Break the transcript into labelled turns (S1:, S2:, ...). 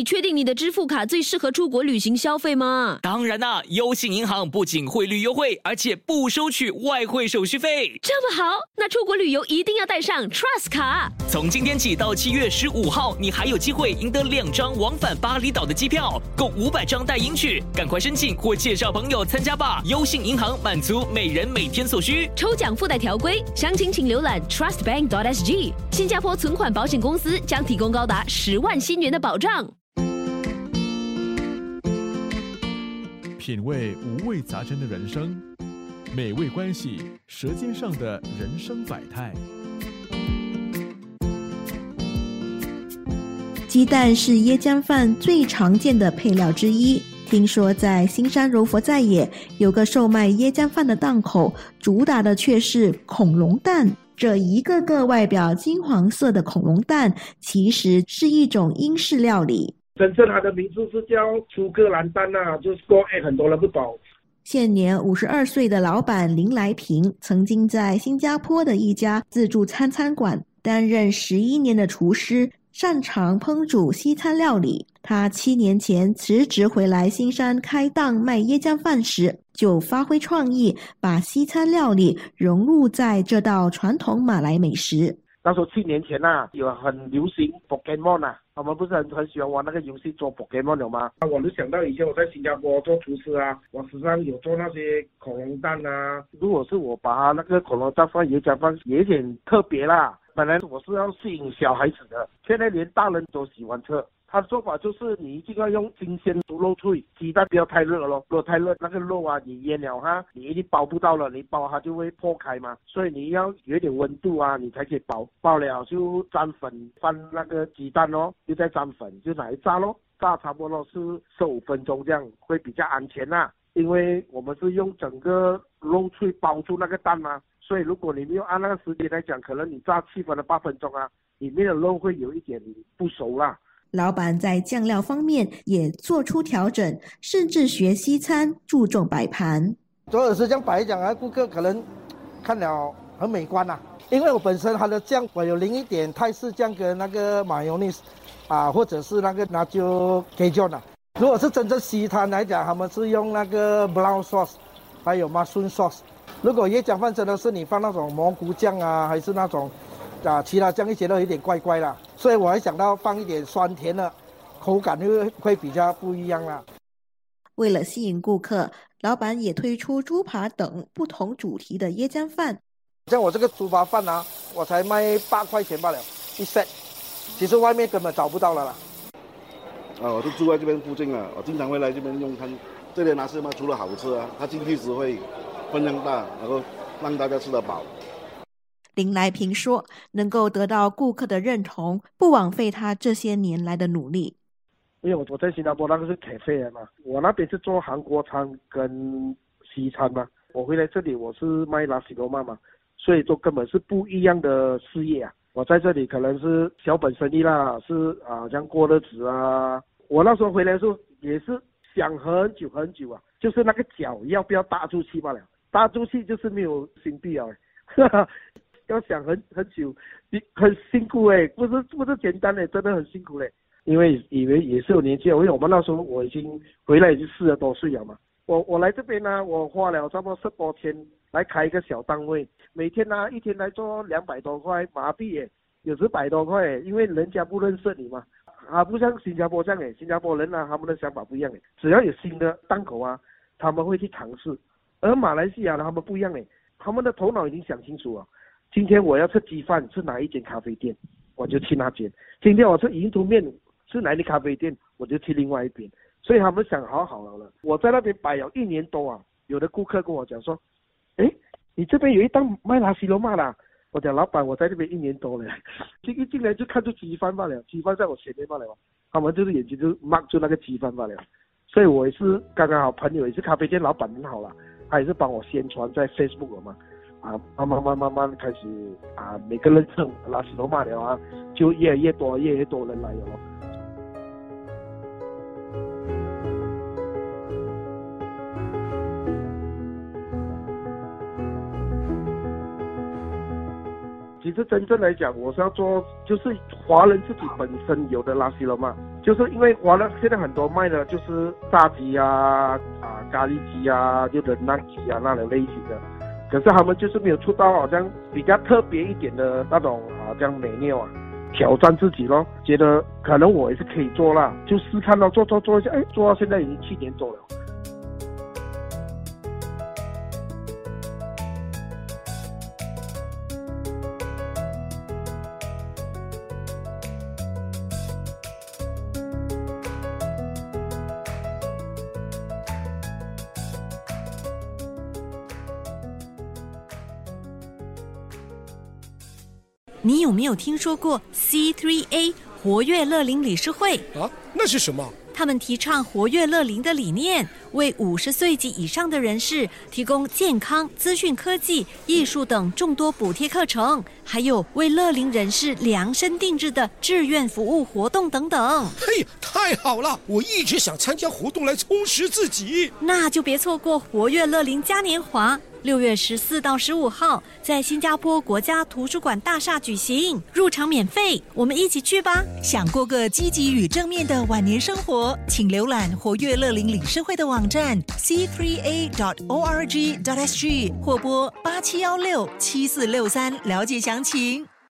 S1: 你确定你的支付卡最适合出国旅行消费吗？
S2: 当然啦，优信银行不仅汇率优惠，而且不收取外汇手续费。
S1: 这么好，那出国旅游一定要带上 Trust 卡。
S2: 从今天起到七月十五号，你还有机会赢得两张往返巴厘岛的机票，共五百张代银取。赶快申请或介绍朋友参加吧！优信银行满足每人每天所需。
S1: 抽奖附带条规，详情请浏览 trustbank.sg。新加坡存款保险公司将提供高达十万新元的保障。
S3: 品味五味杂陈的人生，美味关系舌尖上的人生百态。
S4: 鸡蛋是椰浆饭最常见的配料之一。听说在新山柔佛在野有个售卖椰浆饭的档口，主打的却是恐龙蛋。这一个个外表金黄色的恐龙蛋，其实是一种英式料理。
S5: 真正它的名字是叫苏格兰丹呐，就是说哎，很多人不懂。
S4: 现年五十二岁的老板林来平，曾经在新加坡的一家自助餐餐馆担任十一年的厨师，擅长烹煮西餐料理。他七年前辞职回来新山开档卖椰浆饭时，就发挥创意，把西餐料理融入在这道传统马来美食。
S5: 那时候七年前呐，有很流行 Pokemon 啊，我们不是很很喜欢玩那个游戏做 Pokemon 了吗？我就想到以前我在新加坡做厨师啊，我时常有做那些恐龙蛋啊。如果是我把那个恐龙蛋放椰浆饭，有点特别啦。本来我是要吸引小孩子的，现在连大人都喜欢吃。他的做法就是你一定要用新鲜猪肉脆，鸡蛋不要太热咯，如果太热那个肉啊你腌了哈，你一定包不到了，你包它就会破开嘛，所以你要有点温度啊，你才可以包。包了就沾粉，放那个鸡蛋咯，又再沾粉，就拿来炸咯，炸差不多是十五分钟这样会比较安全呐，因为我们是用整个肉脆包住那个蛋嘛，所以如果你没有按那个时间来讲，可能你炸七分的八分钟啊，里面的肉会有一点不熟啦。
S4: 老板在酱料方面也做出调整，甚至学西餐注重摆盘。
S6: 主要是这样摆讲啊，顾客可能看了很美观呐。因为我本身它的酱我有淋一点泰式酱跟那个马油尼啊，或者是那个那就可以叫呐。如果是真正西餐来讲，他们是用那个 brown sauce，还有 mushroom sauce。如果椰浆饭真的是你放那种蘑菇酱啊，还是那种。啊，其他酱一些都有点怪怪啦，所以我还想到放一点酸甜的，口感就会比较不一样啦。
S4: 为了吸引顾客，老板也推出猪扒等不同主题的椰浆饭。
S6: 像我这个猪扒饭啊，我才卖八块钱罢了，一 set，其实外面根本找不到了啦。
S7: 啊，我是住在这边附近啊，我经常会来这边用餐。这里拿什么？除了好吃啊，它经济实惠，分量大，然后让大家吃得饱。
S4: 林来平说：“能够得到顾客的认同，不枉费他这些年来的努力。
S5: 因为我我在新加坡那个是咖啡嘛，我那边是做韩国餐跟西餐嘛，我回来这里我是卖拉西罗曼嘛，所以说根本是不一样的事业啊。我在这里可能是小本生意啦，是啊，像过日子啊。我那时候回来的时候也是想很久很久啊，就是那个脚要不要搭出去罢了，搭出去就是没有新币啊。”要想很很久，你很辛苦哎，不是不是简单的，真的很辛苦嘞。因为以为也是有年纪，因为我们那时候我已经回来已经四十多岁了嘛。我我来这边呢，我花了差不多十多天来开一个小单位，每天呢一天来做两百多块麻痹耶，有时百多块因为人家不认识你嘛。啊，不像新加坡这样诶，新加坡人呢他们的想法不一样诶，只要有新的档口啊，他们会去尝试。而马来西亚呢他们不一样诶，他们的头脑已经想清楚了。今天我要吃鸡饭，是哪一间咖啡店，我就去那间。今天我吃银图面，是哪里咖啡店，我就去另外一边。所以他们想好好了了。我在那边摆了一年多啊，有的顾客跟我讲说，哎，你这边有一档卖拉西罗玛啦。我讲老板，我在这边一年多了，一一进来就看出鸡饭罢了，鸡饭在我前面罢了。他们就是眼睛就 mark 住那个鸡饭罢了。所以我也是刚刚好朋友，也是咖啡店老板很好了，他也是帮我宣传在 Facebook 嘛。啊，慢慢慢慢慢开始啊，每个人称拉西罗马了啊，就越来越多，越来越多人来了。其实真正来讲，我是要做就是华人自己本身有的拉西罗嘛，就是因为华人现在很多卖的就是炸鸡啊、啊咖喱鸡啊、就冷淡鸡啊那种类型的，可是他们就是没有出到好像比较特别一点的那种啊这样美妙啊。挑战自己咯，觉得可能我也是可以做啦，就试看到做做做一下，哎，做到现在已经七年多了。
S8: 你有没有听说过 C3A 活跃乐龄理事会？
S9: 啊，那是什么？
S8: 他们提倡活跃乐龄的理念，为五十岁及以上的人士提供健康、资讯科技、艺术等众多补贴课程，还有为乐龄人士量身定制的志愿服务活动等等。
S9: 嘿，太好了！我一直想参加活动来充实自己。
S8: 那就别错过活跃乐龄嘉年华。六月十四到十五号，在新加坡国家图书馆大厦举行，入场免费，我们一起去吧！
S10: 想过个积极与正面的晚年生活，请浏览活跃乐龄理事会的网网站 c3a.dot.org.dot.sg 或拨八七幺六七四六三了解详情。